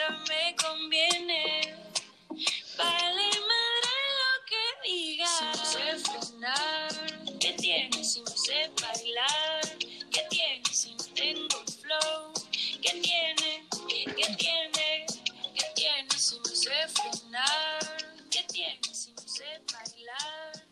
esto me conviene. Vale madre lo que diga. Si no sé frenar, ¿qué tiene si no sé bailar? ¿Qué tiene si no tengo flow? ¿Qué tiene? ¿Qué tiene? ¿Qué tiene si no sé frenar? ¿Qué tiene si no sé bailar?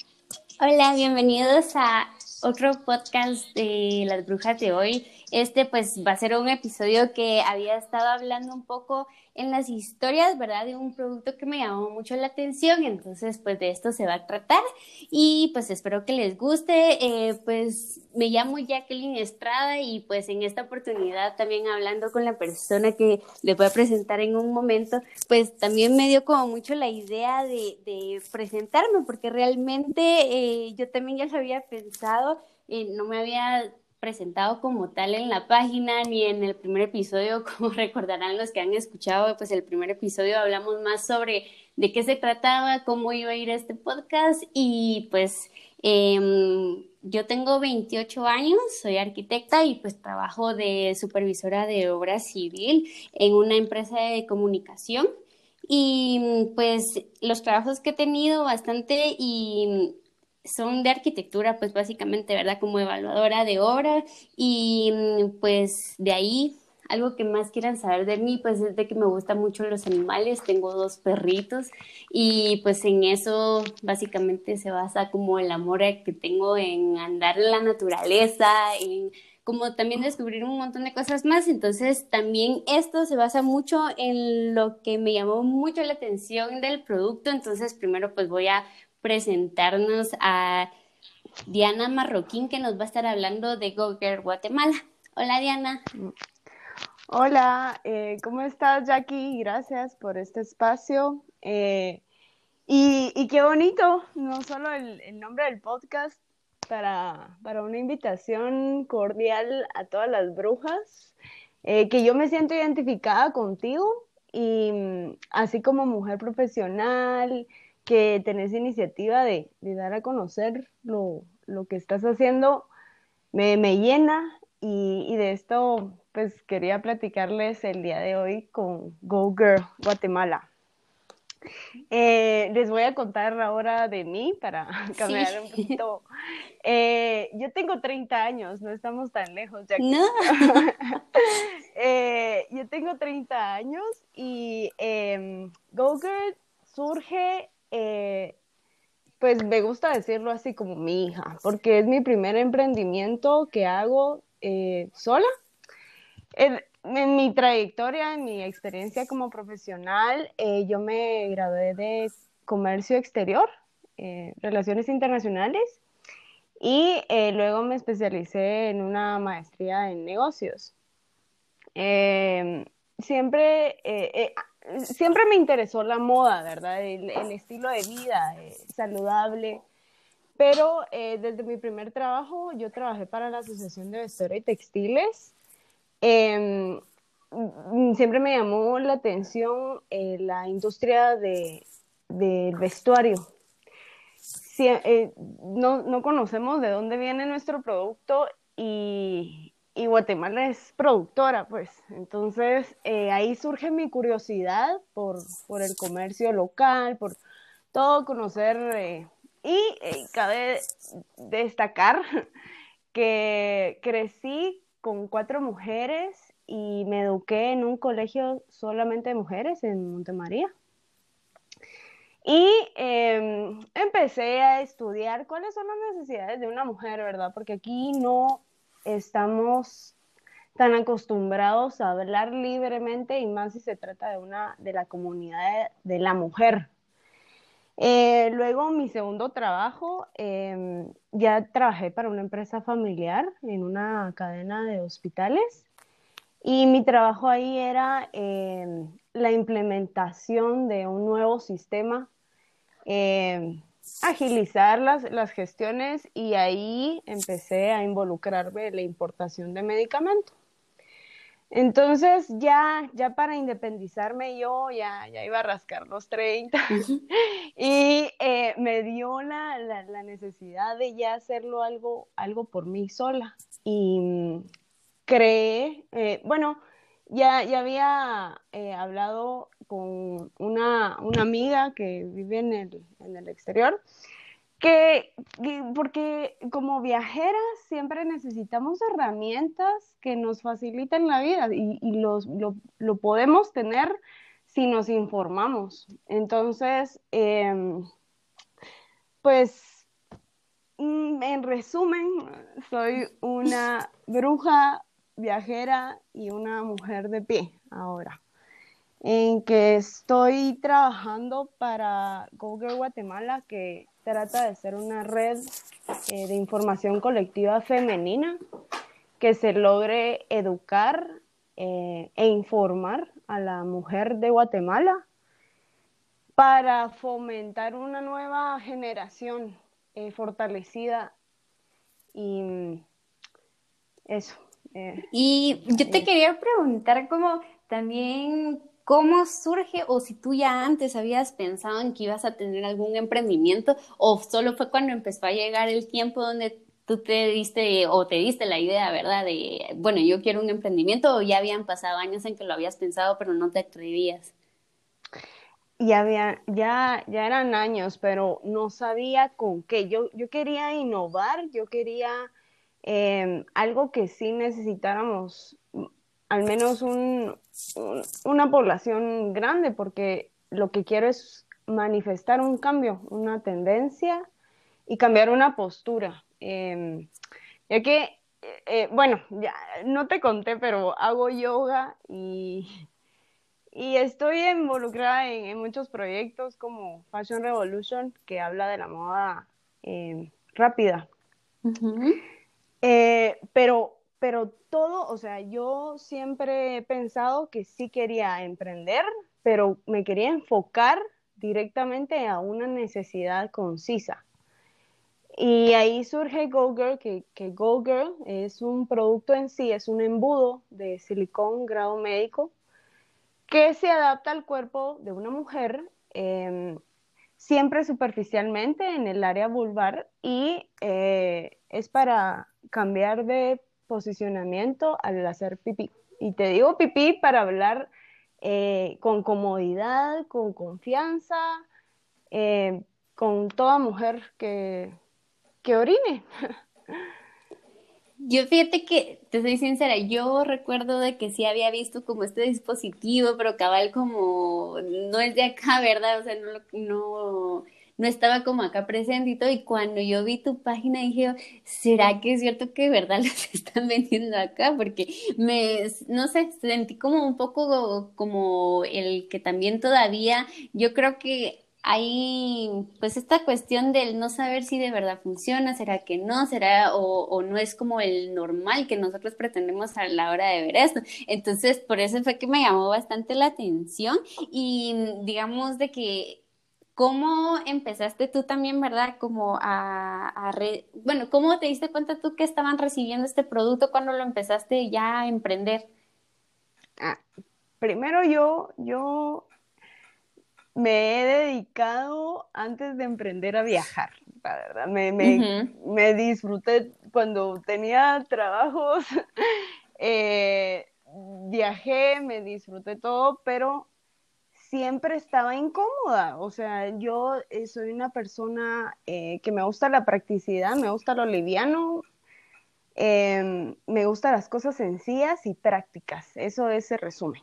Hola, bienvenidos a otro podcast de las brujas de hoy. Este pues va a ser un episodio que había estado hablando un poco en las historias, ¿verdad? De un producto que me llamó mucho la atención, entonces pues de esto se va a tratar y pues espero que les guste. Eh, pues me llamo Jacqueline Estrada y pues en esta oportunidad también hablando con la persona que les voy a presentar en un momento, pues también me dio como mucho la idea de, de presentarme porque realmente eh, yo también ya lo había pensado, eh, no me había presentado como tal en la página ni en el primer episodio, como recordarán los que han escuchado, pues el primer episodio hablamos más sobre de qué se trataba, cómo iba a ir este podcast. Y pues eh, yo tengo 28 años, soy arquitecta y pues trabajo de supervisora de obra civil en una empresa de comunicación. Y pues los trabajos que he tenido bastante y son de arquitectura, pues básicamente, ¿verdad? Como evaluadora de obra y mm, pues de ahí algo que más quieran saber de mí, pues es de que me gustan mucho los animales, tengo dos perritos y pues en eso básicamente se basa como el amor que tengo en andar en la naturaleza, en como también descubrir un montón de cosas más. Entonces, también esto se basa mucho en lo que me llamó mucho la atención del producto. Entonces, primero pues voy a presentarnos a Diana Marroquín, que nos va a estar hablando de Go Guatemala. Hola, Diana. Hola, eh, ¿cómo estás, Jackie? Gracias por este espacio. Eh, y, qué bonito, no solo el, nombre del podcast, para, para, una invitación cordial a todas las brujas, eh, que yo me siento identificada contigo y mm, así como mujer profesional, que tenés iniciativa de, dar a conocer lo, que estás haciendo, me, llena y, de esto pues quería platicarles el día de hoy con Go Girl Guatemala. Eh, les voy a contar ahora de mí para cambiar un poquito. Eh, yo tengo 30 años, no estamos tan lejos ya. No. Eh, yo tengo 30 años y em, Go Girl surge eh, pues me gusta decirlo así como mi hija, porque es mi primer emprendimiento que hago eh, sola. En, mi trayectoria, en mi experiencia como profesional, eh, yo me gradué de comercio exterior, relaciones internacionales, y luego me especialicé en una maestría en negocios. siempre siempre me interesó la moda, ¿verdad? El, estilo de vida eh, saludable. Pero eh, desde mi primer trabajo, yo trabajé para la Asociación de Vestuario y Textiles. Em, siempre me llamó la atención eh, la industria del vestuario. no, no conocemos de dónde viene nuestro producto y, y Guatemala es productora, pues. Entonces, eh, ahí surge mi curiosidad por, el comercio local, por todo conocer. Eh, y eh, cabe destacar que crecí con cuatro mujeres y me eduqué en un colegio solamente de mujeres en Montemaría. Y em, empecé a estudiar cuáles son las necesidades de una mujer, ¿verdad? Porque aquí no estamos tan acostumbrados a hablar libremente y más si se trata de una de la comunidad de, la mujer. Eh, luego mi segundo trabajo, em, ya trabajé para una empresa familiar en una cadena de hospitales y mi trabajo ahí era em, la implementación de un nuevo sistema em, agilizar las, las gestiones y ahí empecé a involucrarme en la importación de medicamentos. Entonces ya, ya para independizarme yo ya, ya iba a rascar los 30 y eh, me dio la, la, necesidad de ya hacerlo algo, algo por mí sola. Y creé, eh, bueno, ya, ya había eh, hablado con una, una, amiga que vive en el, en el exterior, que, porque como viajeras siempre necesitamos herramientas que nos faciliten la vida y, los, lo, lo, podemos tener si nos informamos. Entonces, eh, pues, mm, en resumen, soy una bruja viajera y una mujer de pie ahora, en que estoy trabajando para Google Guatemala, que trata de ser una red eh, de información colectiva femenina que se logre educar eh, e informar a la mujer de Guatemala para fomentar una nueva generación eh, fortalecida y mm, eso. Y yo te quería preguntar cómo también cómo surge o si tú ya antes habías pensado en que ibas a tener algún emprendimiento o solo fue cuando empezó a llegar el tiempo donde tú te diste o te diste la idea, ¿verdad? De, bueno, yo quiero un emprendimiento o ya habían pasado años en que lo habías pensado pero no te atrevías ya, había, ya, ya eran años, pero no sabía con qué. Yo, yo quería innovar, yo quería em, algo que sí necesitáramos, al menos un, una población grande, porque lo que quiero es manifestar un cambio, una tendencia y cambiar una postura. Em, ya que, eh, eh, bueno, ya no te conté, pero hago yoga y y estoy involucrada en, muchos proyectos como Fashion Revolution, que habla de la moda eh, rápida. Eh, pero, pero todo, o sea, yo siempre he pensado que sí quería emprender, pero me quería enfocar directamente a una necesidad concisa. Y ahí surge Go Girl, que, que Go Girl es un producto en sí, es un embudo de silicón grado médico que se adapta al cuerpo de una mujer, em, siempre superficialmente en el área vulvar y eh, es para cambiar de posicionamiento al hacer pipí. Y te digo pipí para hablar eh, con comodidad, con confianza, eh, con toda mujer que, que orine. Yo fíjate que, te soy sincera, yo recuerdo de que sí había visto como este dispositivo, pero cabal como no es de acá, ¿verdad? O sea, no, no, no estaba como acá presente y. Y cuando yo vi tu página dije, ¿será que es cierto que de verdad los están vendiendo acá? Porque me, no sé, sentí como un poco como el que también todavía, yo creo que hay pues esta cuestión del no saber si de verdad funciona, será que no, será o, no es como el normal que nosotros pretendemos a la hora de ver esto. Entonces, por eso fue que me llamó bastante la atención y digamos de que ¿Cómo empezaste tú también, verdad? Como a, bueno, ¿cómo te diste cuenta tú que estaban recibiendo este producto cuando lo empezaste ya a emprender? Ah, primero yo, yo me he dedicado antes de emprender a viajar, la verdad. Me, me, disfruté cuando tenía trabajos, eh, viajé, me disfruté todo, pero siempre estaba incómoda. O sea, yo eh, soy una persona eh, que me gusta la practicidad, me gusta lo liviano, em, me gustan las cosas sencillas y prácticas. Eso es el resumen.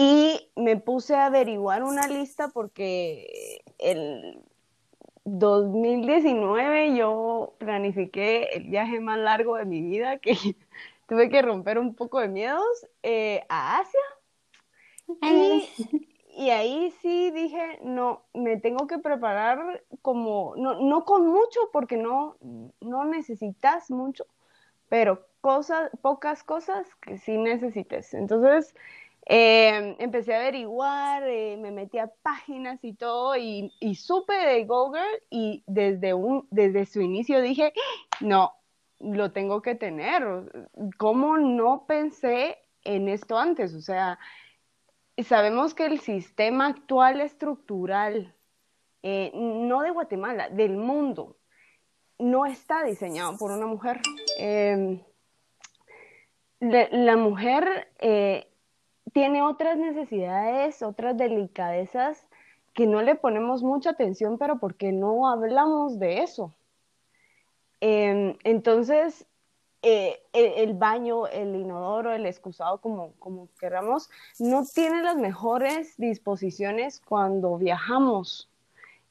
Y me puse a averiguar una lista porque el 2019 yo planifiqué el viaje más largo de mi vida, que tuve que romper un poco de miedos, eh, a Asia. Y, ahí sí dije, no, me tengo que preparar como, no, no con mucho, porque no, no necesitas mucho, pero cosas, pocas cosas que sí necesites. Entonces, eh, empecé a averiguar, eh, me metí a páginas y todo y, supe de Google y desde, un, desde su inicio dije, no, lo tengo que tener. ¿Cómo no pensé en esto antes? O sea, sabemos que el sistema actual estructural, eh, no de Guatemala, del mundo, no está diseñado por una mujer. Em, la, mujer eh, tiene otras necesidades, otras delicadezas que no le ponemos mucha atención, pero porque no hablamos de eso. Entonces, eh, el, baño, el inodoro, el excusado, como, como queramos, no tiene las mejores disposiciones cuando viajamos.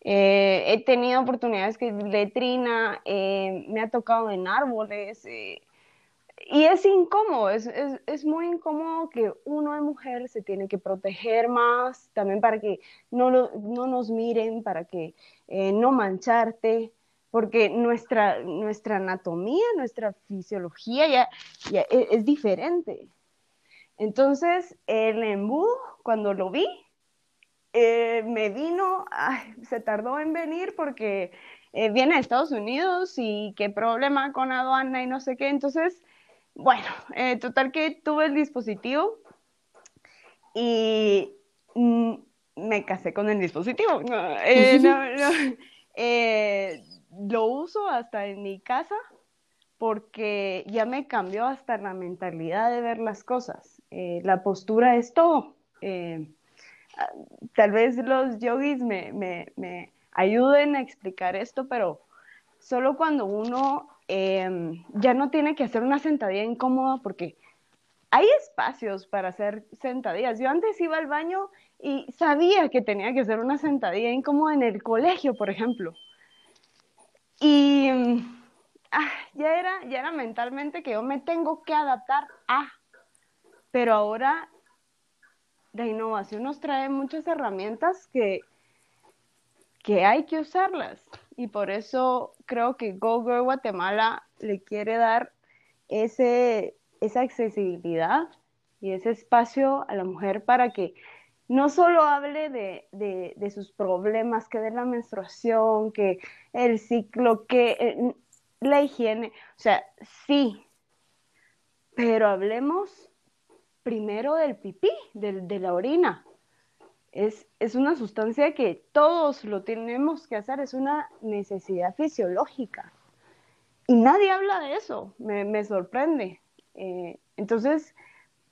Eh, he tenido oportunidades que letrina, eh, me ha tocado en árboles, y es incómodo, es, es, es, muy incómodo que uno de mujer se tiene que proteger más, también para que no, no nos miren, para que eh, no mancharte, porque nuestra, nuestra anatomía, nuestra fisiología ya, ya es, es, diferente. Entonces, el embudo, cuando lo vi, eh, me vino, ay, se tardó en venir porque eh, viene de Estados Unidos y qué problema con aduana y no sé qué, entonces bueno, eh, total que tuve el dispositivo y mm, me casé con el dispositivo. Eh, eh, lo uso hasta en mi casa porque ya me cambió hasta la mentalidad de ver las cosas. la postura es todo. tal vez los yogis me, me ayuden a explicar esto, pero solo cuando uno Em, ya no tiene que hacer una sentadilla incómoda porque hay espacios para hacer sentadillas. Yo antes iba al baño y sabía que tenía que hacer una sentadilla incómoda en el colegio, por ejemplo. Y ah, ya, era, ya era mentalmente que yo me tengo que adaptar a. Pero ahora la innovación nos trae muchas herramientas que, que hay que usarlas y por eso creo que Go Guatemala le quiere dar ese, esa accesibilidad y ese espacio a la mujer para que no solo hable de, de, sus problemas, que de la menstruación, que el ciclo, que eh, la higiene, o sea, sí, pero hablemos primero del pipí, de la orina, es, una sustancia que todos lo tenemos que hacer, es una necesidad fisiológica. Y nadie habla de eso, me, sorprende. Eh, entonces,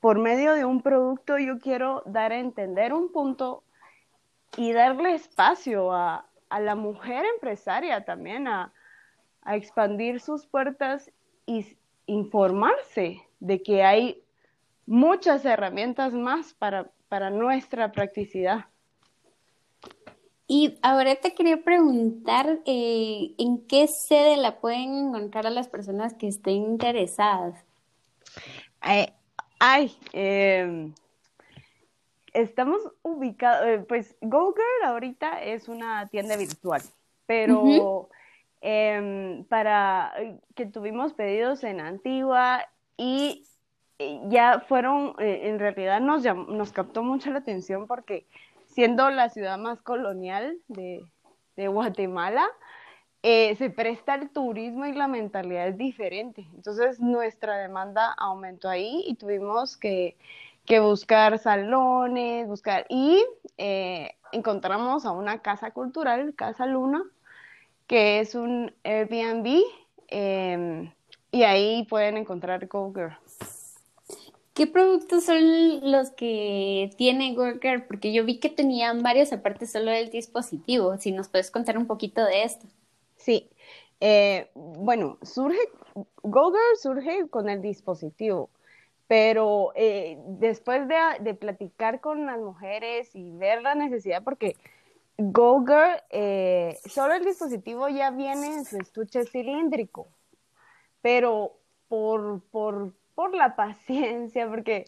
por medio de un producto yo quiero dar a entender un punto y darle espacio a, la mujer empresaria también a, a expandir sus puertas y informarse de que hay muchas herramientas más para para nuestra practicidad. Y ahora te quería preguntar eh, en qué sede la pueden encontrar a las personas que estén interesadas. Eh, ay, em, estamos ubicados, eh, pues GoGirl ahorita es una tienda virtual, pero em, para que tuvimos pedidos en Antigua y eh, ya fueron, eh, en realidad nos, nos captó mucho la atención porque siendo la ciudad más colonial de, Guatemala, eh, se presta el turismo y la mentalidad es diferente. Entonces nuestra demanda aumentó ahí y tuvimos que, buscar salones, buscar y encontramos a una casa cultural, Casa Luna, que es un Airbnb em, y ahí pueden encontrar Go Girl. ¿Qué productos son los que tiene Worker? Porque yo vi que tenían varios aparte solo del dispositivo. Si nos puedes contar un poquito de esto. Sí. Eh, bueno, surge, GoGirl surge con el dispositivo, pero eh, después de, platicar con las mujeres y ver la necesidad, porque GoGirl, eh, solo el dispositivo ya viene en su estuche cilíndrico, pero por, por por la paciencia, porque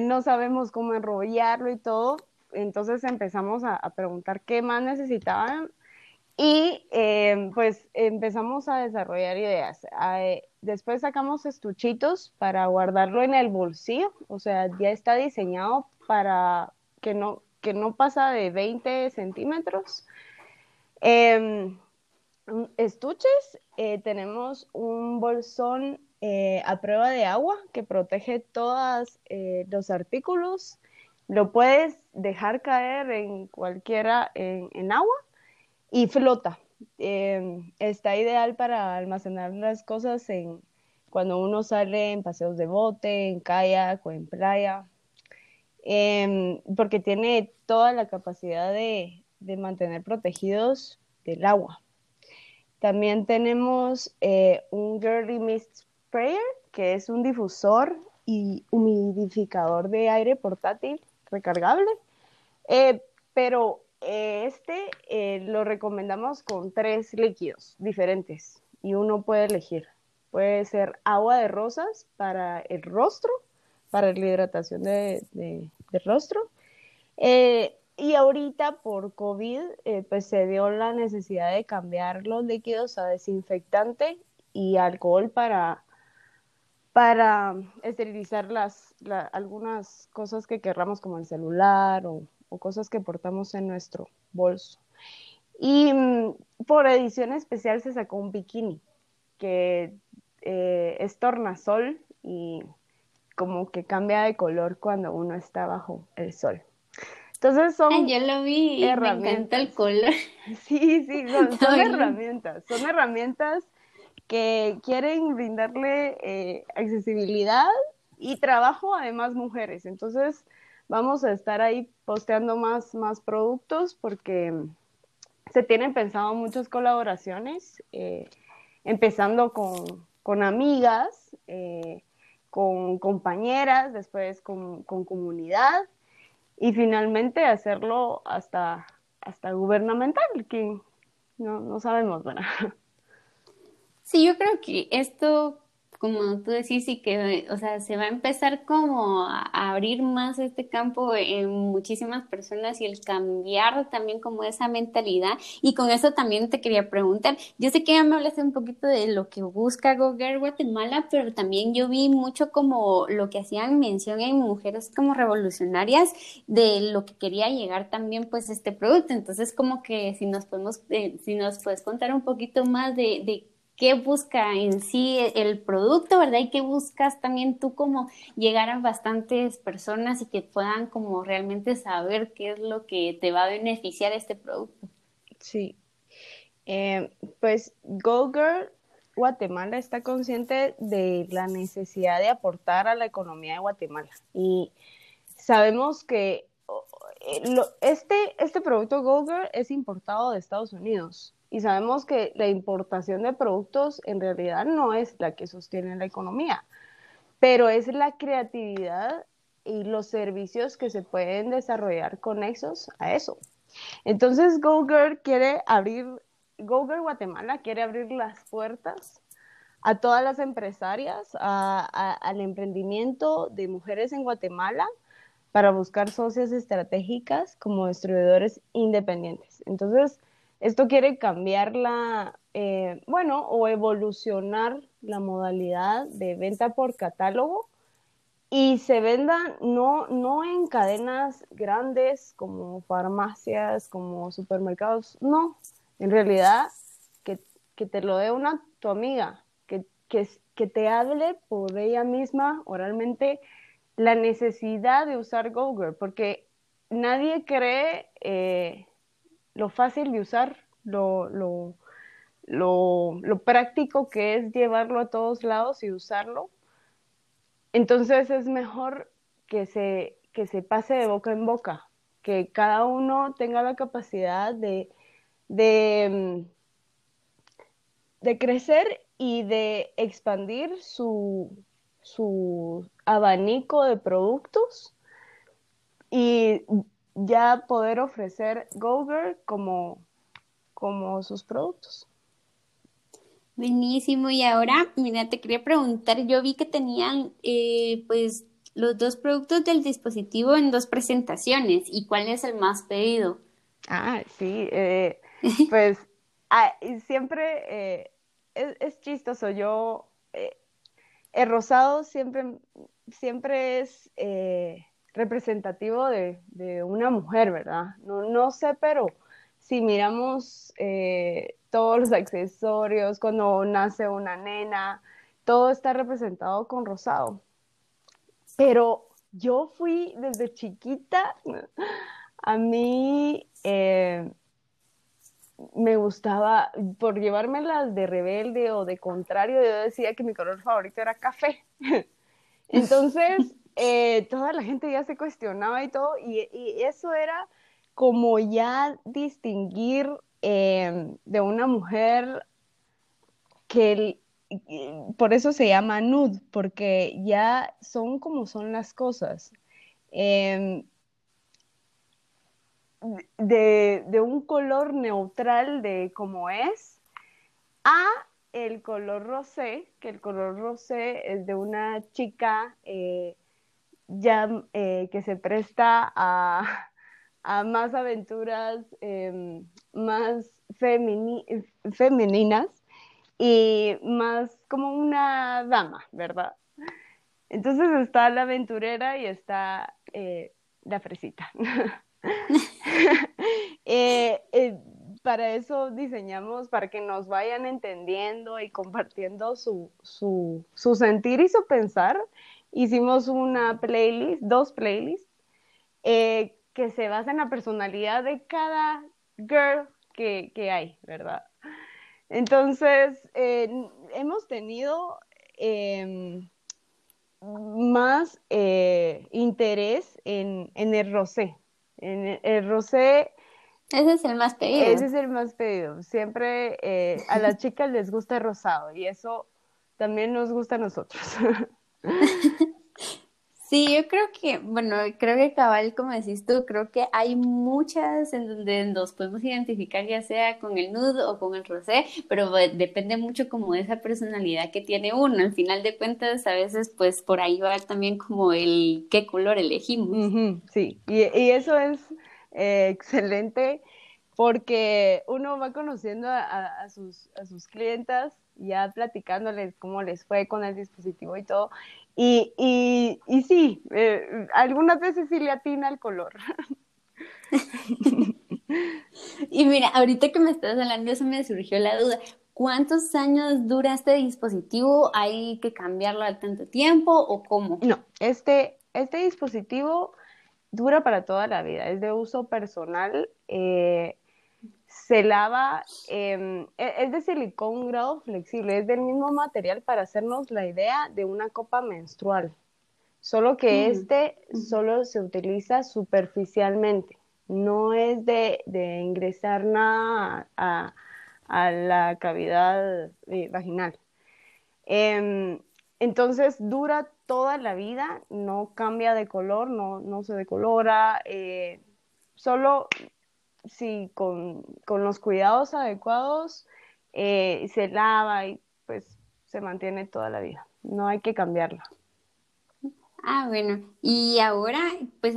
no sabemos cómo enrollarlo y todo. Entonces empezamos a, preguntar qué más necesitaban y eh, pues empezamos a desarrollar ideas. Eh, después sacamos estuchitos para guardarlo en el bolsillo, o sea, ya está diseñado para que no, que no pasa de 20 centímetros. Em, estuches, tenemos un bolsón eh, a prueba de agua que protege todos eh, los artículos. Lo puedes dejar caer en cualquiera en, agua y flota. Em, está ideal para almacenar las cosas en, cuando uno sale en paseos de bote, en kayak o en playa, em, porque tiene toda la capacidad de, mantener protegidos del agua. También tenemos eh, un Girly Mist Sprayer, que es un difusor y humidificador de aire portátil recargable. Eh, pero eh, este lo recomendamos con tres líquidos diferentes y uno puede elegir. Puede ser agua de rosas para el rostro, para la hidratación de, del rostro. Eh, y ahorita por COVID, eh, pues se dio la necesidad de cambiar los líquidos a desinfectante y alcohol para, para esterilizar las, algunas cosas que querramos como el celular o, o cosas que portamos en nuestro bolso. Y mm, por edición especial se sacó un bikini que eh, es tornasol y como que cambia de color cuando uno está bajo el sol. Entonces son yo lo vi, herramientas. me encanta el color. Sí, sí, son, herramientas, son herramientas que quieren brindarle eh, accesibilidad y trabajo a demás mujeres. Entonces vamos a estar ahí posteando más, más productos porque se tienen pensado muchas colaboraciones, eh, empezando con, amigas, eh, con compañeras, después con, comunidad y finalmente hacerlo hasta, hasta gubernamental, que no, no sabemos, ¿verdad? Sí, yo creo que esto como tú decís, y que, o sea, se va a empezar como a abrir más este campo en muchísimas personas y el cambiar también como esa mentalidad. Y con eso también te quería preguntar, yo sé que ya me hablaste un poquito de lo que busca Go Guatemala, pero también yo vi mucho como lo que hacían mención en mujeres como revolucionarias de lo que quería llegar también pues este producto. Entonces como que si nos podemos, eh, si nos puedes contar un poquito más de, de qué busca en sí el producto, ¿verdad? Y qué buscas también tú como llegar a bastantes personas y que puedan como realmente saber qué es lo que te va a beneficiar este producto. Sí. Eh, pues Go Girl Guatemala está consciente de la necesidad de aportar a la economía de Guatemala y sabemos que eh, este, este producto Go Girl es importado de Estados Unidos y sabemos que la importación de productos en realidad no es la que sostiene la economía, pero es la creatividad y los servicios que se pueden desarrollar conexos a eso. Entonces, GoGirl quiere abrir, GoGirl Guatemala quiere abrir las puertas a todas las empresarias, al emprendimiento de mujeres en Guatemala para buscar socias estratégicas como distribuidores independientes. Entonces, esto quiere cambiar la, eh, bueno, o evolucionar la modalidad de venta por catálogo y se venda no, no en cadenas grandes como farmacias, como supermercados, no, en realidad que, te lo dé una tu amiga, que, que, te hable por ella misma oralmente la necesidad de usar Google, porque nadie cree eh, lo fácil de usar, lo, lo, lo, práctico que es llevarlo a todos lados y usarlo. Entonces es mejor que se, que se pase de boca en boca, que cada uno tenga la capacidad de, de, de crecer y de expandir su, su abanico de productos y ya poder ofrecer Gover como, como sus productos. Buenísimo. Y ahora, mira, te quería preguntar, yo vi que tenían eh, pues los dos productos del dispositivo en dos presentaciones. ¿Y cuál es el más pedido? Ah, sí, eh, pues ah, siempre eh, es, es, chistoso. Yo, el rosado siempre, siempre es representativo de, una mujer, ¿verdad? No, no sé, pero si miramos eh, todos los accesorios, cuando nace una nena, todo está representado con rosado. Pero yo fui desde chiquita, a mí, eh, me gustaba, por llevármelas de rebelde o de contrario, yo decía que mi color favorito era café. Entonces, eh, toda la gente ya se cuestionaba y todo, y, eso era como ya distinguir em, de una mujer que por eso se llama nude, porque ya son como son las cosas. Em, de, de, un color neutral de como es a el color rosé, que el color rosé es de una chica eh, ya eh, que se presta a, a más aventuras em, más femeninas y más como una dama, ¿verdad? Entonces está la aventurera y está eh, la fresita. Eh, para eso diseñamos, para que nos vayan entendiendo y compartiendo su, su, su sentir y su pensar. Hicimos una playlist, dos playlists, que se basa en la personalidad de cada girl que, que hay, ¿verdad? Entonces, eh, hemos tenido em, más eh, interés en, el rosé. En el, rosé. Ese es el más pedido. Ese es el más pedido. Siempre eh, a las chicas les gusta el rosado y eso también nos gusta a nosotros. Sí, yo creo que, bueno, creo que cabal, como decís tú, creo que hay muchas en donde nos podemos identificar ya sea con el nude o con el rosé, pero depende mucho como de esa personalidad que tiene uno. Al final de cuentas, a veces pues por ahí va también como el qué color elegimos. sí, y, eso es eh, excelente porque uno va conociendo a, sus, a sus clientas, ya platicándoles cómo les fue con el dispositivo y todo, y, y, y sí, eh, algunas veces sí le atina el color. y mira, ahorita que me estás hablando, eso me surgió la duda. ¿Cuántos años dura este dispositivo? ¿Hay que cambiarlo al tanto tiempo o cómo? No, este, este dispositivo dura para toda la vida, es de uso personal. Eh, se lava, em, e, es de silicón grado flexible, es del mismo material para hacernos la idea de una copa menstrual, solo que mm. este solo se utiliza superficialmente, no es de, ingresar nada a, la cavidad eh, vaginal. Em, entonces dura toda la vida, no cambia de color, no, no se decolora, eh, solo si con, los cuidados adecuados eh, se lava y pues se mantiene toda la vida. No hay que cambiarla. Ah, bueno. Y ahora, pues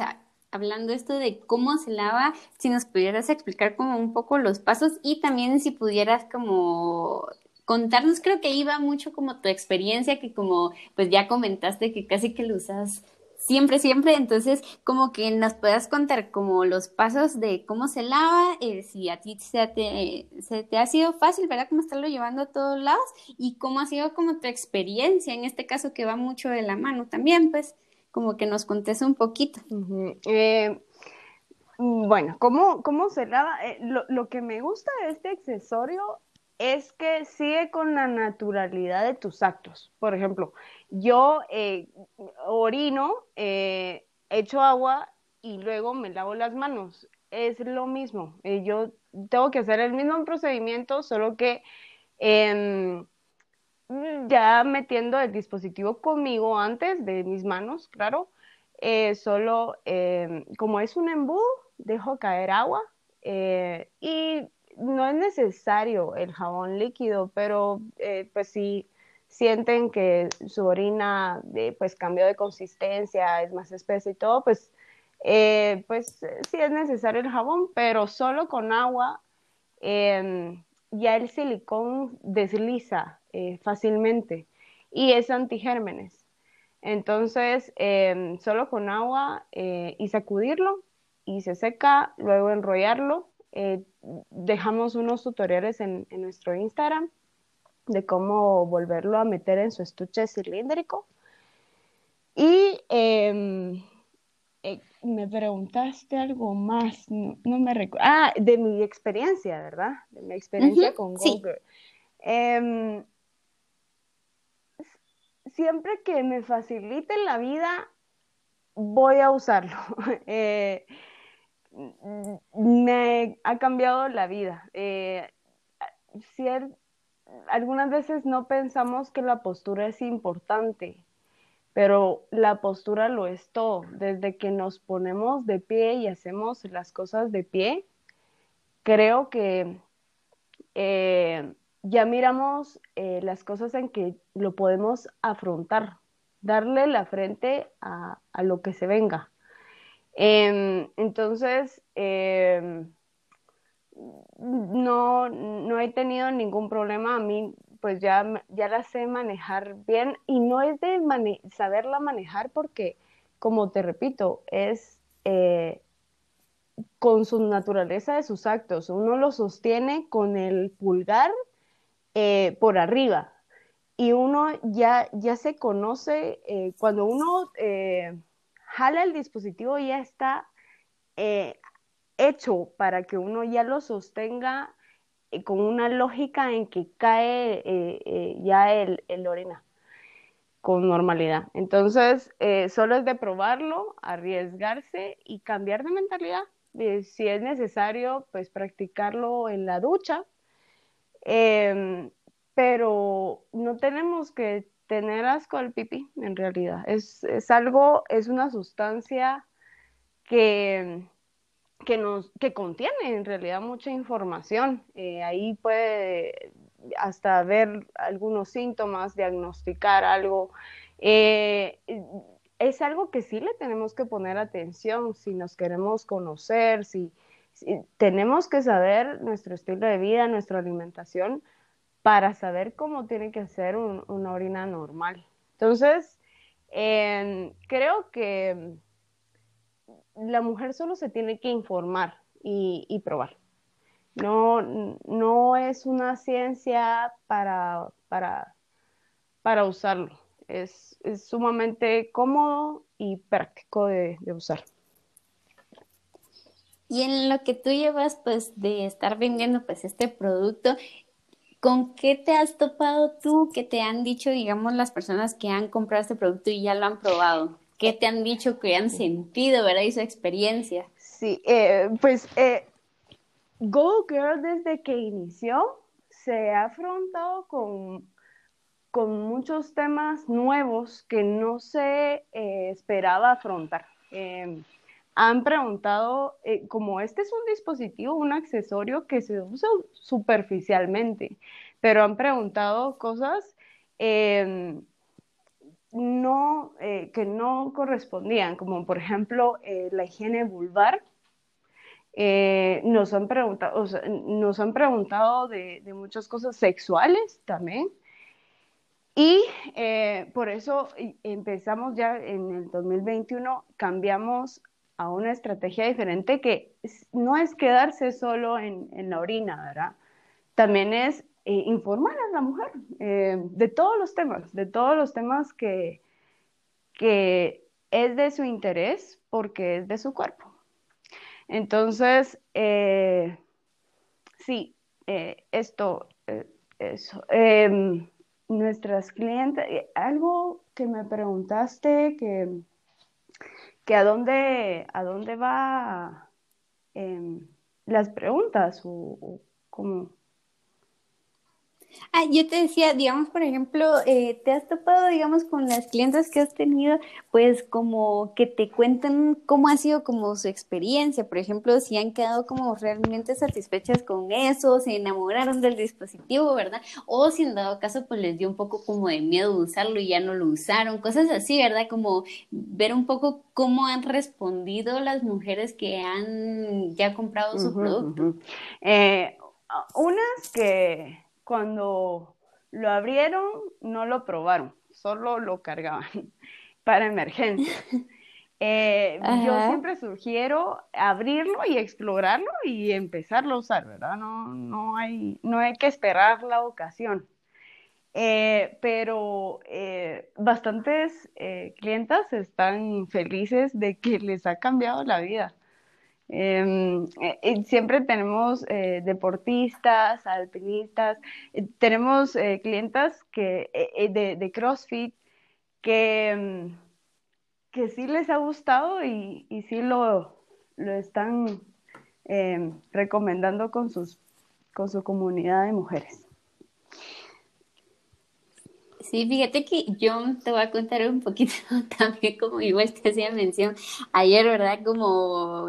hablando esto de cómo se lava, si nos pudieras explicar como un poco los pasos y también si pudieras como contarnos, creo que iba mucho como tu experiencia, que como pues ya comentaste que casi que lo usas siempre, siempre. Entonces, como que nos puedas contar como los pasos de cómo se lava, eh, si a ti se te, ha sido fácil, ¿verdad? Cómo estarlo llevando a todos lados y cómo ha sido como tu experiencia en este caso que va mucho de la mano también, pues, como que nos contes un poquito. Eh, bueno, ¿cómo, cómo se lava? Eh, lo que me gusta de este accesorio es que sigue con la naturalidad de tus actos. Por ejemplo, yo eh, orino, eh, echo agua y luego me lavo las manos. Es lo mismo. Eh, yo tengo que hacer el mismo procedimiento, solo que em, ya metiendo el dispositivo conmigo antes de mis manos, claro. solo em, como es un embudo, dejo caer agua y no es necesario el jabón líquido, pero pues si sienten que su orina eh, pues cambió de consistencia, es más espesa y todo, pues, eh, pues sí es necesario el jabón, pero solo con agua em, ya el silicón desliza fácilmente y es antigérmenes. Entonces, em, solo con agua y sacudirlo y se seca, luego enrollarlo eh, dejamos unos tutoriales en, nuestro Instagram de cómo volverlo a meter en su estuche cilíndrico. Y em, eh, me preguntaste algo más, no, me recuerdo. Ah, de mi experiencia, ¿verdad? De mi experiencia con Google. Em, siempre que me facilite la vida, voy a usarlo. Eh, me ha cambiado la vida. Eh, algunas veces no pensamos que la postura es importante, pero la postura lo es todo. Desde que nos ponemos de pie y hacemos las cosas de pie, creo que eh, ya miramos eh, las cosas en que lo podemos afrontar, darle la frente a, lo que se venga. Em, entonces, em, no, no he tenido ningún problema. A mí, pues ya, ya la sé manejar bien y no es de saberla manejar porque, como te repito, es eh, con su naturaleza de sus actos. Uno lo sostiene con el pulgar eh, por arriba y uno ya, ya se conoce, eh, cuando uno jala el dispositivo ya está hecho para que uno ya lo sostenga eh, con una lógica en que cae eh, eh, ya el, el, con normalidad. Entonces, solo es de probarlo, arriesgarse y cambiar de mentalidad. si es necesario, pues practicarlo en la ducha. Em, pero no tenemos que tener asco al pipí, en realidad. Es, es algo, es una sustancia que que, contiene en realidad mucha información. Eh, ahí puede hasta ver algunos síntomas, diagnosticar algo. Eh, es algo que sí le tenemos que poner atención si nos queremos conocer, si, tenemos que saber nuestro estilo de vida, nuestra alimentación, para saber cómo tiene que ser una orina normal. Entonces, creo que la mujer solo se tiene que informar y, probar. No, no es una ciencia para, para, para usarlo. Es, sumamente cómodo y práctico de, usar. Y en lo que tú llevas, pues, de estar vendiendo, pues, este producto, ¿con qué te has topado tú que te han dicho, digamos, las personas que han comprado este producto y ya lo han probado? ¿Qué te han dicho que han sentido, verdad? Y su experiencia. Sí, eh, pues eh, Go Girl desde que inició se ha afrontado con, con muchos temas nuevos que no se eh, esperaba afrontar. Em, han preguntado, eh, como este es un dispositivo, un accesorio que se usa superficialmente, pero han preguntado cosas em, no, eh, que no correspondían, como por ejemplo eh, la higiene vulvar. Eh, nos, han preguntado, nos han preguntado de, muchas cosas sexuales también. Y por eso empezamos ya en el 2021, cambiamos a una estrategia diferente que no es quedarse solo en, en la orina, ¿verdad? También es eh, informar a la mujer eh, de todos los temas, de todos los temas que, que es de su interés porque es de su cuerpo. Entonces, eh, sí, esto, eso. Em, nuestras clientes, algo que me preguntaste, que, que a dónde, a dónde va em, las preguntas o, o cómo. Ah, yo te decía, digamos, por ejemplo, eh, ¿te has topado, digamos, con las clientes que has tenido, pues como que te cuentan cómo ha sido como su experiencia? Por ejemplo, si han quedado como realmente satisfechas con eso, se enamoraron del dispositivo, ¿verdad? O si en dado caso, pues les dio un poco como de miedo usarlo y ya no lo usaron, cosas así, ¿verdad? Como ver un poco cómo han respondido las mujeres que han ya comprado su producto. Eh, unas que cuando lo abrieron, no lo probaron, solo lo cargaban para emergencia. Eh, yo siempre sugiero abrirlo y explorarlo y empezarlo a usar, ¿verdad? No, no, hay, no hay que esperar la ocasión. Eh, pero eh, bastantes clientas están felices de que les ha cambiado la vida. Em, siempre tenemos deportistas, alpinistas, tenemos clientas que, de, de, CrossFit que, em, que sí les ha gustado y, y sí lo, lo están em, recomendando con, sus, con su comunidad de mujeres. Sí, fíjate que yo te voy a contar un poquito también, como igual te hacía mención ayer, ¿verdad? Como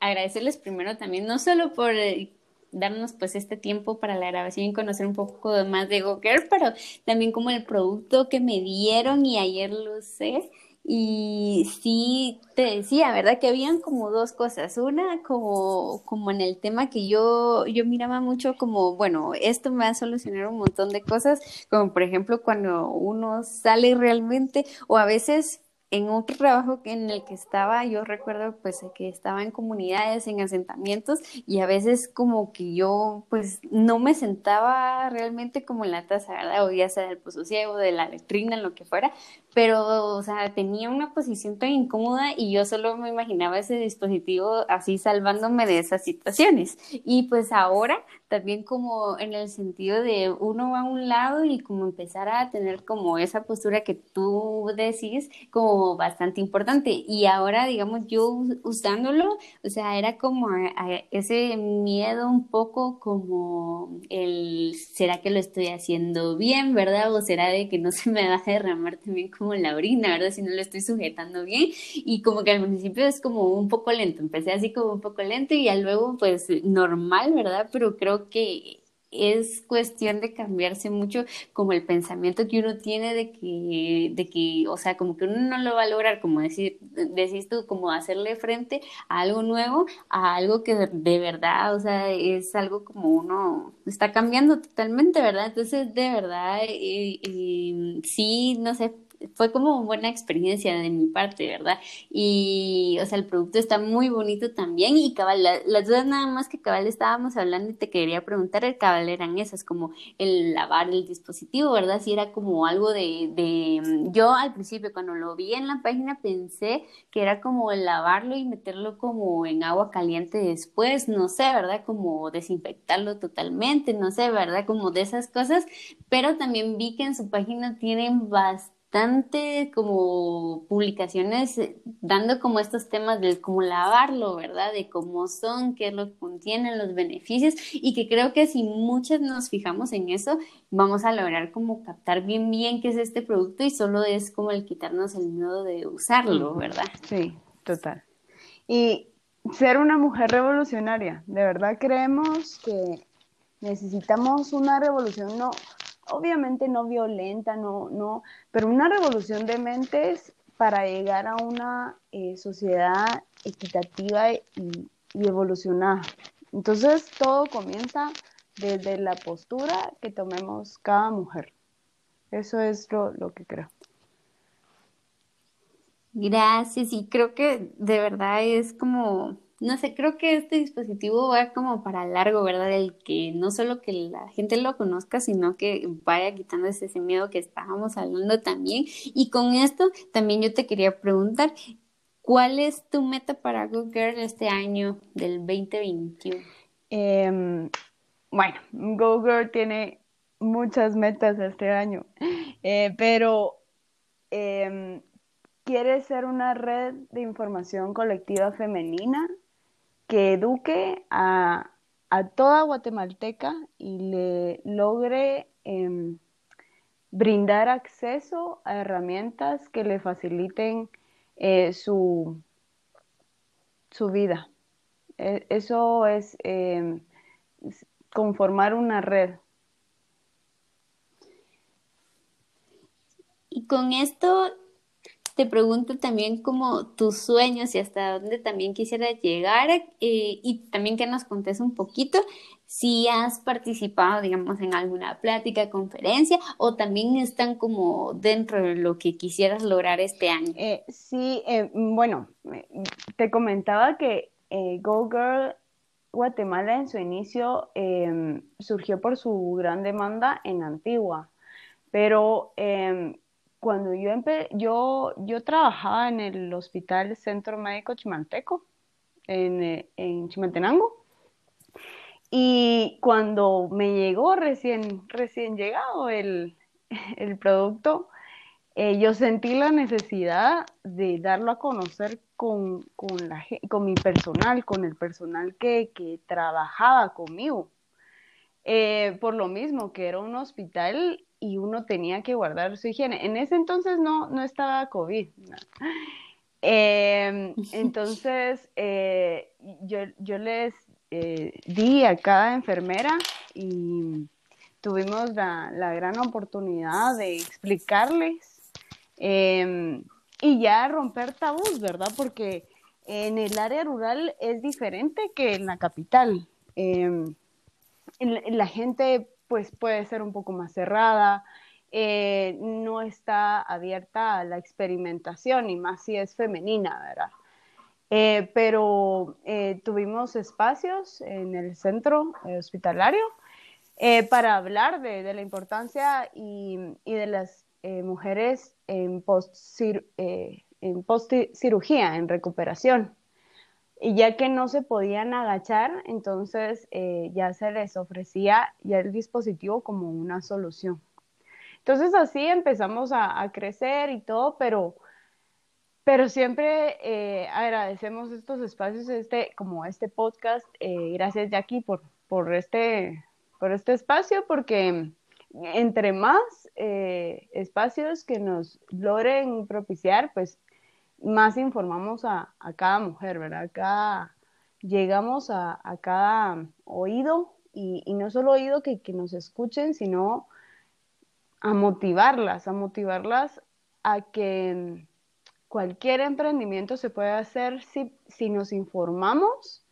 agradecerles primero también, no solo por eh, darnos pues este tiempo para la grabación y conocer un poco más de GoGirl, pero también como el producto que me dieron y ayer lo sé y sí, te decía, ¿verdad? Que habían como dos cosas. Una, como, como en el tema que yo, yo miraba mucho como, bueno, esto me va a solucionar un montón de cosas, como por ejemplo cuando uno sale realmente, o a veces en otro trabajo en el que estaba, yo recuerdo pues que estaba en comunidades, en asentamientos y a veces como que yo pues no me sentaba realmente como en la taza, ¿verdad? O ya sea del pozo ciego, de la letrina, lo que fuera, pero o sea, tenía una posición tan incómoda y yo solo me imaginaba ese dispositivo así salvándome de esas situaciones. Y pues ahora también como en el sentido de uno va a un lado y como empezar a tener como esa postura que tú decís como bastante importante. Y ahora, digamos, yo usándolo, o sea, era como ese miedo un poco como el, ¿será que lo estoy haciendo bien, verdad? O será de que no se me va a derramar también como la orina, ¿verdad? Si no lo estoy sujetando bien. Y como que al principio es como un poco lento. Empecé así como un poco lento y ya luego pues normal, ¿verdad? Pero creo que es cuestión de cambiarse mucho como el pensamiento que uno tiene de que, de que, o sea, como que uno no lo va a lograr, como decir, decís tú, como hacerle frente a algo nuevo, a algo que de, verdad, o sea, es algo como uno está cambiando totalmente, ¿verdad? Entonces, de verdad, eh, eh, sí, no sé, fue como buena experiencia de mi parte, ¿verdad? Y, o sea, el producto está muy bonito también y cabal, las dudas nada más que cabal estábamos hablando y te quería preguntar, el cabal eran esas, como el lavar el dispositivo, ¿verdad? Si era como algo de, de, yo al principio cuando lo vi en la página pensé que era como lavarlo y meterlo como en agua caliente después, no sé, ¿verdad? Como desinfectarlo totalmente, no sé, ¿verdad? Como de esas cosas, pero también vi que en su página tienen bastante bastante como publicaciones eh, dando como estos temas de cómo lavarlo, ¿verdad? De cómo son, qué es lo que contienen, los beneficios y que creo que si muchas nos fijamos en eso, vamos a lograr como captar bien bien qué es este producto y solo es como el quitarnos el miedo de usarlo, ¿verdad? Sí, total. Y ser una mujer revolucionaria, de verdad creemos que necesitamos una revolución, no, obviamente no violenta, no, no, pero una revolución de mentes para llegar a una eh, sociedad equitativa y, evolucionada. Entonces todo comienza desde la postura que tomemos cada mujer. Eso es lo, lo que creo. Gracias, y creo que de verdad es como no sé, creo que este dispositivo va como para largo, ¿verdad? El que no solo que la gente lo conozca, sino que vaya quitando ese miedo que estábamos hablando también. Y con esto también yo te quería preguntar, ¿cuál es tu meta para Google este año del 2021? Em, bueno, Google tiene muchas metas este año, eh, pero em, quiere ser una red de información colectiva femenina que eduque a, toda guatemalteca y le logre em, brindar acceso a herramientas que le faciliten eh, su, su vida. E, eso em, es conformar una red. Y con esto te pregunto también como tus sueños y hasta dónde también quisieras llegar eh, y también que nos contes un poquito si has participado, digamos, en alguna plática, conferencia o también están como dentro de lo que quisieras lograr este año. Eh, sí, eh, bueno, te comentaba que Go Girl Guatemala en su inicio em, surgió por su gran demanda en Antigua Pero em, cuando yo, yo, yo trabajaba en el Hospital Centro Médico Chimalteco, en, eh, en Chimaltenango, y cuando me llegó recién, recién llegado el, el producto, eh, yo sentí la necesidad de darlo a conocer con, con, la, con mi personal, con el personal que, que trabajaba conmigo. Eh, por lo mismo que era un hospital y uno tenía que guardar su higiene. En ese entonces no, no estaba COVID. Em, entonces, eh, yo, yo, les di a cada enfermera y tuvimos la, la gran oportunidad de explicarles em, y ya romper tabús, ¿verdad? Porque en el área rural es diferente que en la capital. Em, la gente pues puede ser un poco más cerrada, eh, no está abierta a la experimentación y más si es femenina, ¿verdad? Eh, pero eh, tuvimos espacios en el centro hospitalario para hablar de, la importancia y, de las mujeres en en post cirugía, en recuperación. Y ya que no se podían agachar, entonces eh, ya se les ofrecía ya el dispositivo como una solución. Entonces así empezamos a, crecer y todo, pero, pero siempre eh, agradecemos estos espacios, este, como este podcast. Eh, gracias Jackie por, por, este, por este espacio, porque entre más espacios que nos logren propiciar, pues más informamos a, cada mujer, ¿verdad? Acá llegamos a, cada oído y, no solo oído que, nos escuchen, sino a motivarlas, a motivarlas a que cualquier emprendimiento se puede hacer si, nos informamos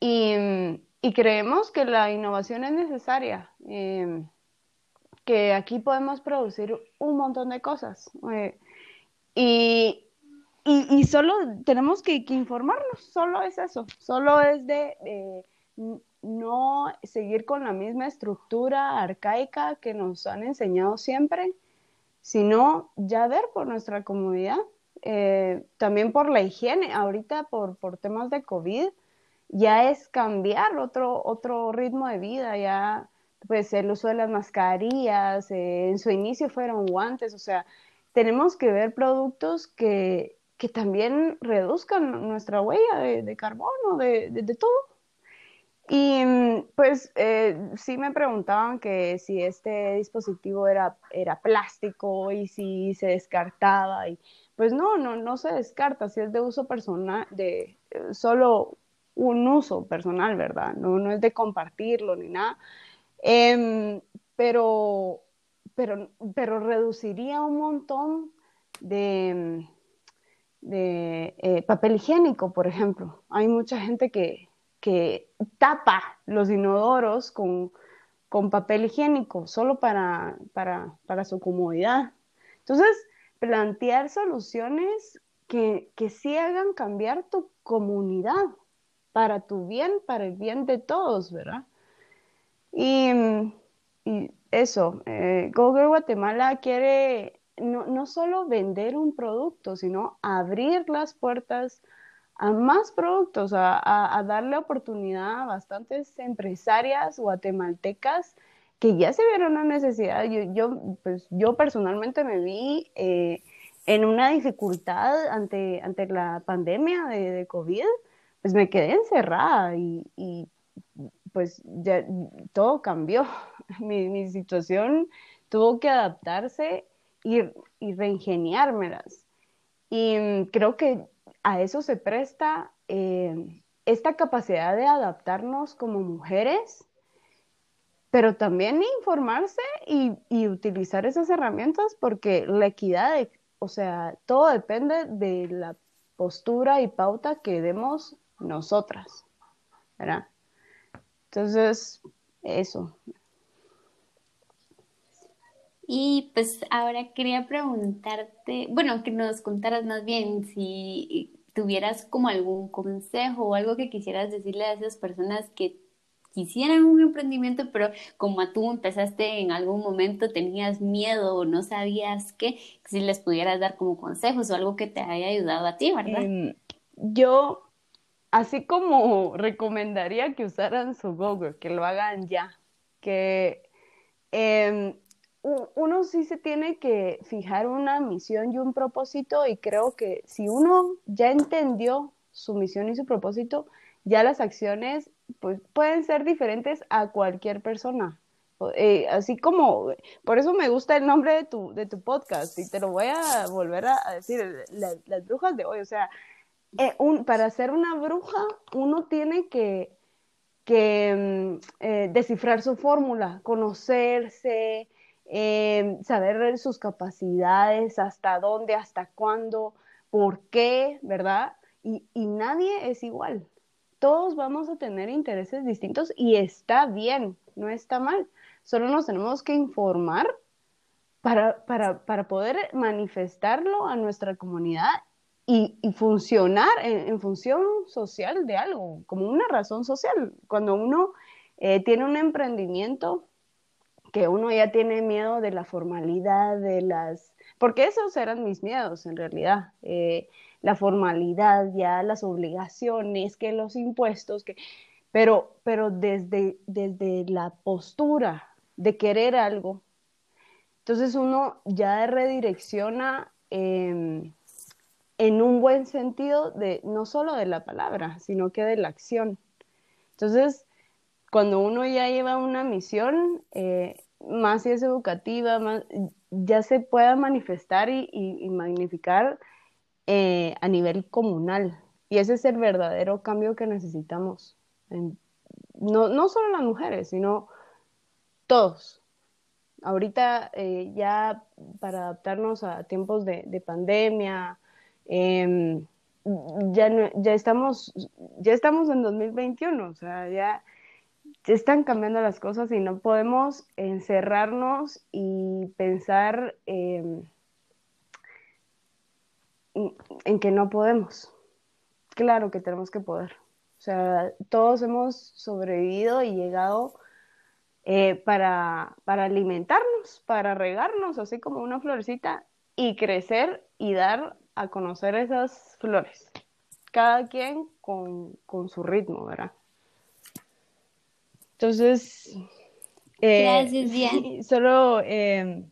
y, creemos que la innovación es necesaria, eh, que aquí podemos producir un montón de cosas. Eh, y, y, solo tenemos que, informarnos, solo es eso, solo es de no seguir con la misma estructura arcaica que nos han enseñado siempre, sino ya ver por nuestra comodidad, eh, también por la higiene, ahorita por, por temas de COVID, ya es cambiar otro, otro ritmo de vida, ya pues el uso de las mascarillas, eh, en su inicio fueron guantes, o sea, tenemos que ver productos que que también reduzcan nuestra huella de, carbono, de, todo. Y pues eh, sí me preguntaban que si este dispositivo era, era plástico y si se descartaba. Y pues no, no, no se descarta, si es de uso personal, de eh, solo un uso personal, ¿verdad? No, no es de compartirlo ni nada. Em, pero, pero, pero reduciría un montón de de eh, papel higiénico, por ejemplo. Hay mucha gente que, tapa los inodoros con, papel higiénico solo para, para, su comodidad. Entonces, plantear soluciones que, que sí hagan cambiar tu comunidad para tu bien, para el bien de todos, ¿verdad? Y, eso, eh, Google Guatemala quiere no, no solo vender un producto, sino abrir las puertas a más productos, a, darle oportunidad a bastantes empresarias guatemaltecas que ya se vieron la necesidad. Yo, yo, pues, yo personalmente me vi eh, en una dificultad ante, ante la pandemia de, COVID, pues me quedé encerrada y, pues ya todo cambió. Mi, mi situación tuvo que adaptarse y, reingeniármelas. Y mm, creo que a eso se presta eh, esta capacidad de adaptarnos como mujeres, pero también informarse y, utilizar esas herramientas porque la equidad, o sea, todo depende de la postura y pauta que demos nosotras, ¿verdad? Entonces, eso. Y pues ahora quería preguntarte, bueno, que nos contaras más bien si tuvieras como algún consejo o algo que quisieras decirle a esas personas que quisieran un emprendimiento, pero como tú empezaste en algún momento, tenías miedo o no sabías qué, si les pudieras dar como consejos o algo que te haya ayudado a ti, ¿verdad? Em, yo, así como recomendaría que usaran su Google, que lo hagan ya, que em, uno sí se tiene que fijar una misión y un propósito y creo que si uno ya entendió su misión y su propósito, ya las acciones pues, pueden ser diferentes a cualquier persona. Eh, así como, por eso me gusta el nombre de tu, de tu podcast y te lo voy a volver a, decir, las brujas de hoy, o sea, eh, para ser una bruja uno tiene que, que mm, eh, descifrar su fórmula, conocerse, saber sus capacidades, hasta dónde, hasta cuándo, por qué, ¿verdad? y, nadie es igual. Todos vamos a tener intereses distintos y está bien, no está mal. Solo nos tenemos que informar para, poder manifestarlo a nuestra comunidad y, funcionar en, función social de algo, como una razón social. Cuando uno eh, tiene un emprendimiento, que uno ya tiene miedo de la formalidad, de las... Porque esos eran mis miedos en realidad. Eh, la formalidad, ya las obligaciones, que los impuestos, que... Pero, pero desde, desde la postura de querer algo, entonces uno ya redirecciona em, en un buen sentido de no solo de la palabra, sino que de la acción. Entonces, cuando uno ya lleva una misión, eh, más si es educativa, más, ya se pueda manifestar y, y magnificar eh, a nivel comunal. Y ese es el verdadero cambio que necesitamos. no, no solo las mujeres, sino todos. Ahorita eh, ya para adaptarnos a tiempos de, pandemia, em, ya, ya, estamos, ya estamos en 2021, o sea, ya, están cambiando las cosas y no podemos encerrarnos y pensar... Em, en que no podemos. Claro que tenemos que poder. O sea, todos hemos sobrevivido y llegado eh, para, para alimentarnos, para regarnos, así como una florecita, y crecer y dar a conocer esas flores. Cada quien con, su ritmo, ¿verdad? Entonces, eh, solo eh,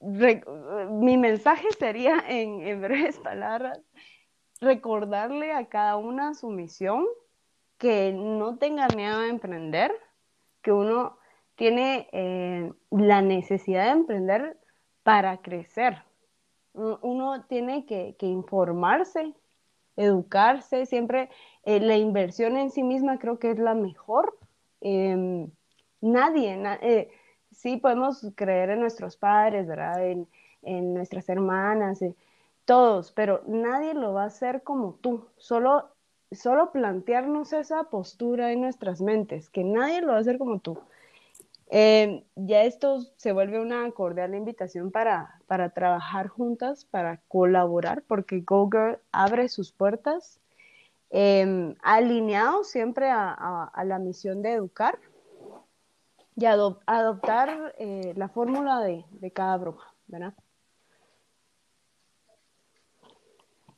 mi mensaje sería, en, breves palabras, recordarle a cada una su misión, que no tenga miedo a emprender, que uno tiene eh, la necesidad de emprender para crecer. Uno tiene que, informarse, educarse, siempre la inversión en sí misma creo que es la mejor. Em, nadie, eh, sí podemos creer en nuestros padres, ¿verdad? En, nuestras hermanas, todos, pero nadie lo va a hacer como tú. Solo, solo plantearnos esa postura en nuestras mentes, que nadie lo va a hacer como tú. Eh, ya esto se vuelve una cordial invitación para, para trabajar juntas, para colaborar, porque GoGirl abre sus puertas, eh, alineado siempre a la misión de educar, y adoptar eh, la fórmula de, cada bruja, ¿verdad?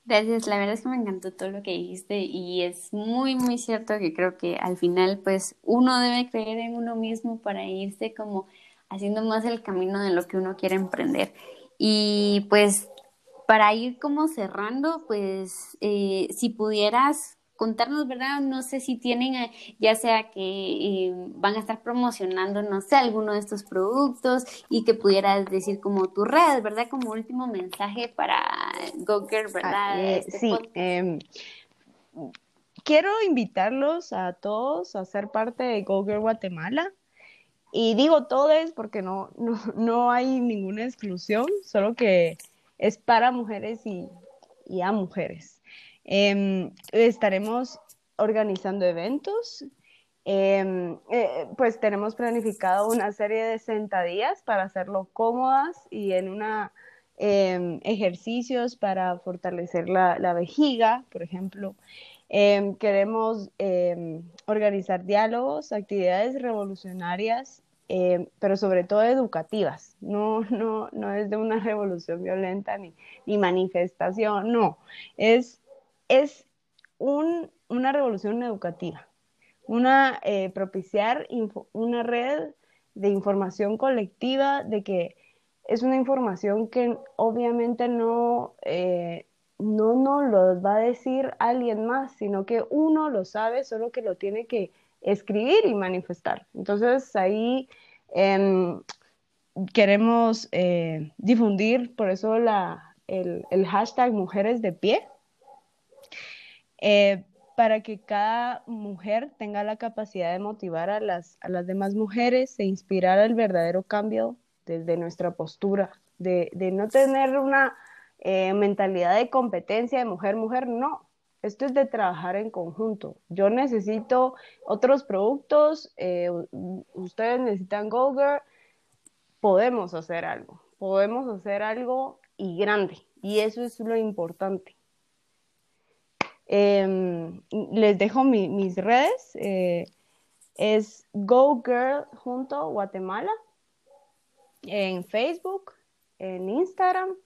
Gracias, la verdad es que me encantó todo lo que dijiste y es muy, muy cierto que creo que al final pues uno debe creer en uno mismo para irse como haciendo más el camino de lo que uno quiere emprender. Y pues para ir como cerrando, pues eh, si pudieras contarnos, ¿verdad? No sé si tienen, eh, ya sea que eh, van a estar promocionando, no sé, alguno de estos productos y que pudieras decir como tu red, ¿verdad? Como último mensaje para Goker, ah, ¿verdad? Eh, este sí, em, quiero invitarlos a todos a ser parte de Goker Guatemala. Y digo todos porque no, no, no hay ninguna exclusión, solo que es para mujeres y, a mujeres. Em, estaremos organizando eventos. Em, eh, pues tenemos planificado una serie de sentadillas para hacerlo cómodas y en una em, ejercicios para fortalecer la, vejiga, por ejemplo. Em, queremos em, organizar diálogos, actividades revolucionarias, em, pero sobre todo educativas. No, no, no es de una revolución violenta ni, ni manifestación, no. Es, es un, una revolución educativa, una eh, propiciar una red de información colectiva, de que es una información que obviamente no, eh, no nos lo va a decir alguien más, sino que uno lo sabe, solo que lo tiene que escribir y manifestar. Entonces ahí em, queremos eh, difundir, por eso la, el, hashtag Mujeres de Pie, eh, para que cada mujer tenga la capacidad de motivar a las, a las demás mujeres e inspirar al verdadero cambio desde nuestra postura, de, de no tener una eh, mentalidad de competencia de mujer-mujer, no. Esto es de trabajar en conjunto. Yo necesito otros productos, eh, ustedes necesitan Golger, podemos hacer algo, podemos hacer algo y grande. Y eso es lo importante. Em, les dejo mis redes. Eh, es Go Girl junto Guatemala en Facebook, en Instagram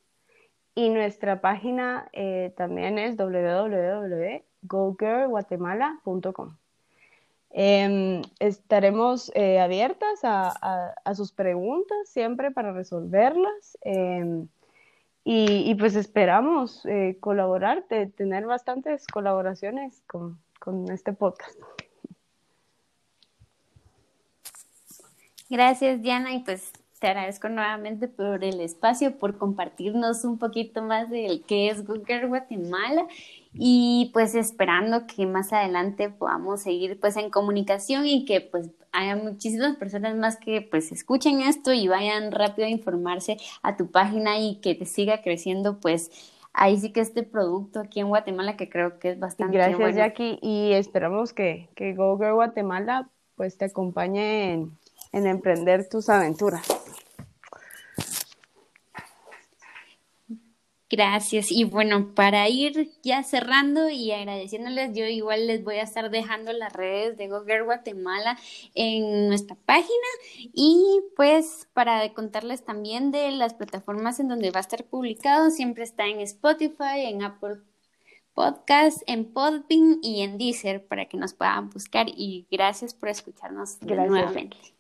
y nuestra página eh, también es www.gogirlguatemala.com. Em, estaremos eh, abiertas a, sus preguntas siempre para resolverlas em, y, pues esperamos eh, colaborar, tener bastantes colaboraciones con, con este podcast. Gracias Diana y pues te agradezco nuevamente por el espacio, por compartirnos un poquito más de qué es Google Guatemala y pues esperando que más adelante podamos seguir pues en comunicación y que pues haya muchísimas personas más que pues escuchen esto y vayan rápido a informarse a tu página y que te siga creciendo pues ahí sí que este producto aquí en Guatemala que creo que es bastante Gracias, bueno. Jackie, y esperamos que, que Google Guatemala pues te acompañe en, en emprender tus aventuras. Gracias. Y bueno, para ir ya cerrando y agradeciéndoles, yo igual les voy a estar dejando las redes de Google Guatemala en nuestra página y pues para contarles también de las plataformas en donde va a estar publicado, siempre está en Spotify, en Apple Podcast, en Podbean y en Deezer para que nos puedan buscar y gracias por escucharnos nuevamente.